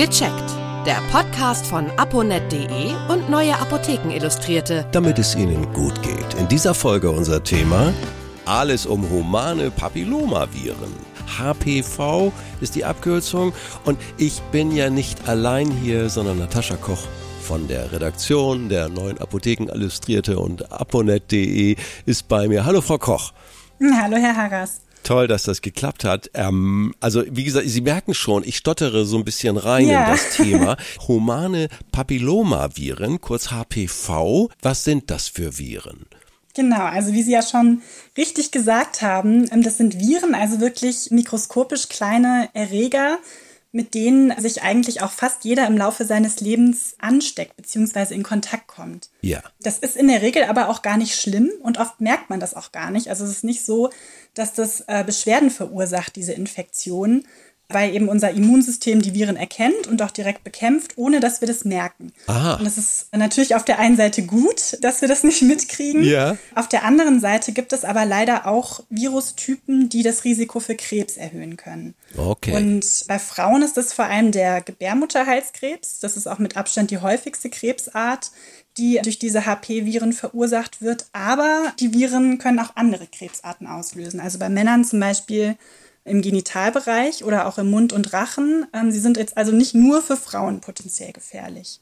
Gecheckt. Der Podcast von aponet.de und Neue Apotheken Illustrierte. Damit es Ihnen gut geht. In dieser Folge unser Thema alles um humane Papillomaviren. HPV ist die Abkürzung und ich bin ja nicht allein hier, sondern Natascha Koch von der Redaktion der Neuen Apotheken Illustrierte und aponet.de ist bei mir. Hallo Frau Koch. Hallo Herr Harras. Toll, dass das geklappt hat. Ähm, also wie gesagt, Sie merken schon, ich stottere so ein bisschen rein ja. in das Thema. Humane Papillomaviren, kurz HPV. Was sind das für Viren? Genau, also wie Sie ja schon richtig gesagt haben, ähm, das sind Viren, also wirklich mikroskopisch kleine Erreger, mit denen sich eigentlich auch fast jeder im Laufe seines Lebens ansteckt bzw. in Kontakt kommt. Ja. Das ist in der Regel aber auch gar nicht schlimm und oft merkt man das auch gar nicht. Also es ist nicht so, dass das äh, Beschwerden verursacht, diese Infektion, weil eben unser Immunsystem die Viren erkennt und auch direkt bekämpft, ohne dass wir das merken. Aha. Und das ist natürlich auf der einen Seite gut, dass wir das nicht mitkriegen. Ja. Auf der anderen Seite gibt es aber leider auch Virustypen, die das Risiko für Krebs erhöhen können. Okay. Und bei Frauen ist das vor allem der Gebärmutterhalskrebs. Das ist auch mit Abstand die häufigste Krebsart die durch diese HP-Viren verursacht wird. Aber die Viren können auch andere Krebsarten auslösen. Also bei Männern zum Beispiel im Genitalbereich oder auch im Mund und Rachen. Ähm, sie sind jetzt also nicht nur für Frauen potenziell gefährlich.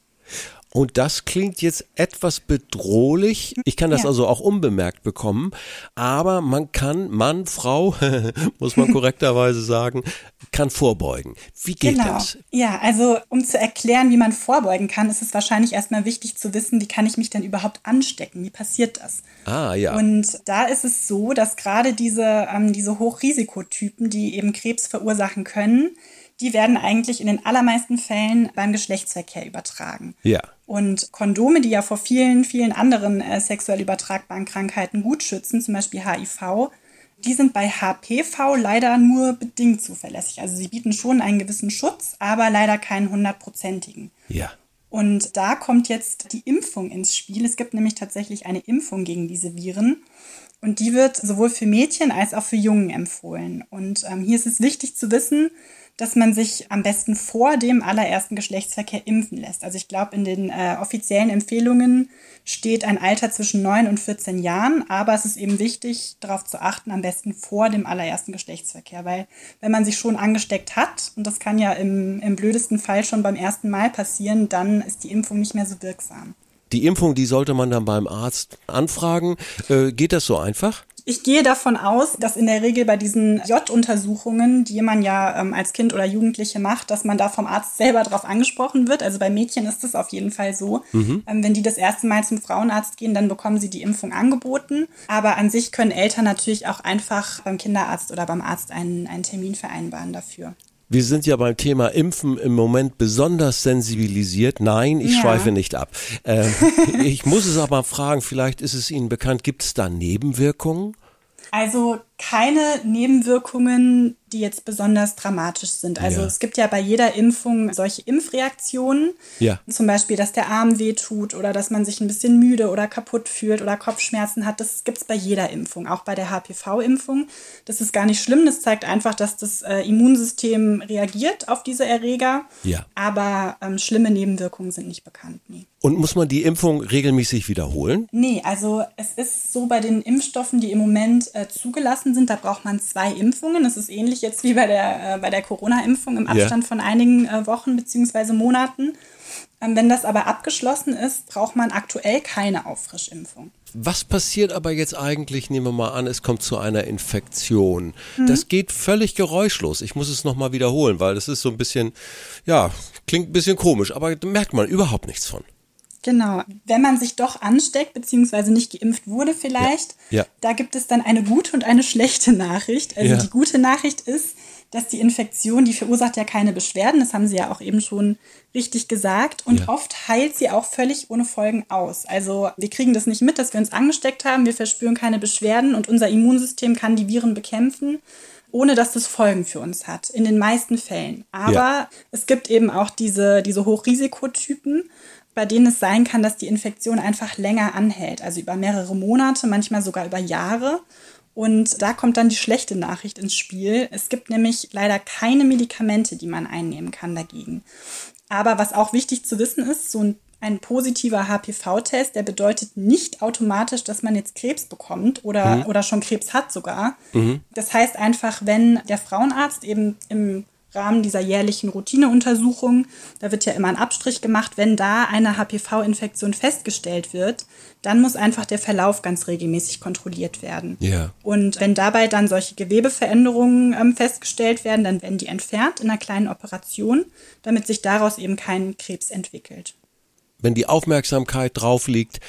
Und das klingt jetzt etwas bedrohlich. Ich kann das ja. also auch unbemerkt bekommen. Aber man kann, Mann, Frau, muss man korrekterweise sagen, kann vorbeugen. Wie geht genau. das? Ja, also um zu erklären, wie man vorbeugen kann, ist es wahrscheinlich erstmal wichtig zu wissen, wie kann ich mich denn überhaupt anstecken? Wie passiert das? Ah, ja. Und da ist es so, dass gerade diese, ähm, diese Hochrisikotypen, die eben Krebs verursachen können, die werden eigentlich in den allermeisten Fällen beim Geschlechtsverkehr übertragen. Ja. Und Kondome, die ja vor vielen, vielen anderen äh, sexuell übertragbaren Krankheiten gut schützen, zum Beispiel HIV, die sind bei HPV leider nur bedingt zuverlässig. Also sie bieten schon einen gewissen Schutz, aber leider keinen hundertprozentigen. Ja. Und da kommt jetzt die Impfung ins Spiel. Es gibt nämlich tatsächlich eine Impfung gegen diese Viren. Und die wird sowohl für Mädchen als auch für Jungen empfohlen. Und ähm, hier ist es wichtig zu wissen, dass man sich am besten vor dem allerersten Geschlechtsverkehr impfen lässt. Also ich glaube, in den äh, offiziellen Empfehlungen steht ein Alter zwischen 9 und 14 Jahren, aber es ist eben wichtig, darauf zu achten, am besten vor dem allerersten Geschlechtsverkehr, weil wenn man sich schon angesteckt hat, und das kann ja im, im blödesten Fall schon beim ersten Mal passieren, dann ist die Impfung nicht mehr so wirksam. Die Impfung, die sollte man dann beim Arzt anfragen. Äh, geht das so einfach? Ich gehe davon aus, dass in der Regel bei diesen J-Untersuchungen, die man ja ähm, als Kind oder Jugendliche macht, dass man da vom Arzt selber drauf angesprochen wird. Also bei Mädchen ist es auf jeden Fall so. Mhm. Ähm, wenn die das erste Mal zum Frauenarzt gehen, dann bekommen sie die Impfung angeboten. Aber an sich können Eltern natürlich auch einfach beim Kinderarzt oder beim Arzt einen, einen Termin vereinbaren dafür. Wir sind ja beim Thema Impfen im Moment besonders sensibilisiert. Nein, ich ja. schweife nicht ab. Ähm, ich muss es aber fragen, vielleicht ist es Ihnen bekannt, gibt es da Nebenwirkungen? Also keine Nebenwirkungen, die jetzt besonders dramatisch sind. Also ja. es gibt ja bei jeder Impfung solche Impfreaktionen. Ja. Zum Beispiel, dass der Arm wehtut oder dass man sich ein bisschen müde oder kaputt fühlt oder Kopfschmerzen hat. Das gibt es bei jeder Impfung, auch bei der HPV-Impfung. Das ist gar nicht schlimm. Das zeigt einfach, dass das äh, Immunsystem reagiert auf diese Erreger. Ja. Aber ähm, schlimme Nebenwirkungen sind nicht bekannt. Nee. Und muss man die Impfung regelmäßig wiederholen? Nee, also es ist so bei den Impfstoffen, die im Moment äh, zugelassen sind, da braucht man zwei Impfungen. Das ist ähnlich jetzt wie bei der, äh, bei der Corona-Impfung im Abstand ja. von einigen äh, Wochen bzw. Monaten. Ähm, wenn das aber abgeschlossen ist, braucht man aktuell keine Auffrischimpfung. Was passiert aber jetzt eigentlich, nehmen wir mal an, es kommt zu einer Infektion. Mhm. Das geht völlig geräuschlos. Ich muss es nochmal wiederholen, weil das ist so ein bisschen, ja, klingt ein bisschen komisch, aber da merkt man überhaupt nichts von. Genau. Wenn man sich doch ansteckt, beziehungsweise nicht geimpft wurde vielleicht, ja. Ja. da gibt es dann eine gute und eine schlechte Nachricht. Also ja. die gute Nachricht ist, dass die Infektion, die verursacht ja keine Beschwerden, das haben Sie ja auch eben schon richtig gesagt. Und oft heilt sie auch völlig ohne Folgen aus. Also wir kriegen das nicht mit, dass wir uns angesteckt haben, wir verspüren keine Beschwerden und unser Immunsystem kann die Viren bekämpfen ohne dass das Folgen für uns hat, in den meisten Fällen. Aber ja. es gibt eben auch diese, diese Hochrisikotypen bei denen es sein kann, dass die Infektion einfach länger anhält, also über mehrere Monate, manchmal sogar über Jahre. Und da kommt dann die schlechte Nachricht ins Spiel. Es gibt nämlich leider keine Medikamente, die man einnehmen kann dagegen. Aber was auch wichtig zu wissen ist, so ein ein positiver HPV-Test, der bedeutet nicht automatisch, dass man jetzt Krebs bekommt oder, mhm. oder schon Krebs hat sogar. Mhm. Das heißt einfach, wenn der Frauenarzt eben im Rahmen dieser jährlichen Routineuntersuchung, da wird ja immer ein Abstrich gemacht, wenn da eine HPV-Infektion festgestellt wird, dann muss einfach der Verlauf ganz regelmäßig kontrolliert werden. Ja. Und wenn dabei dann solche Gewebeveränderungen ähm, festgestellt werden, dann werden die entfernt in einer kleinen Operation, damit sich daraus eben kein Krebs entwickelt wenn die Aufmerksamkeit drauf liegt,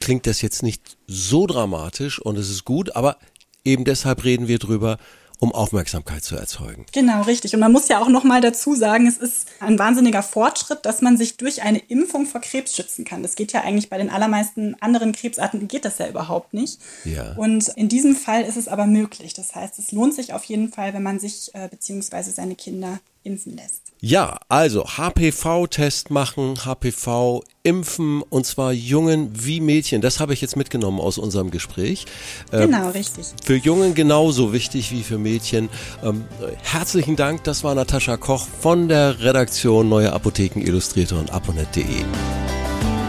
klingt das jetzt nicht so dramatisch und es ist gut, aber eben deshalb reden wir drüber, um Aufmerksamkeit zu erzeugen. Genau, richtig. Und man muss ja auch noch mal dazu sagen, es ist ein wahnsinniger Fortschritt, dass man sich durch eine Impfung vor Krebs schützen kann. Das geht ja eigentlich bei den allermeisten anderen Krebsarten geht das ja überhaupt nicht. Ja. Und in diesem Fall ist es aber möglich. Das heißt, es lohnt sich auf jeden Fall, wenn man sich äh, beziehungsweise seine Kinder impfen lässt. Ja, also HPV-Test machen, HPV impfen und zwar Jungen wie Mädchen. Das habe ich jetzt mitgenommen aus unserem Gespräch. Ähm, genau, ähm, richtig. Für Jungen genauso wichtig wie für Mädchen. Ähm, herzlichen Dank, das war Natascha Koch von der Redaktion Neue Apotheken Illustrierte und aponet.de.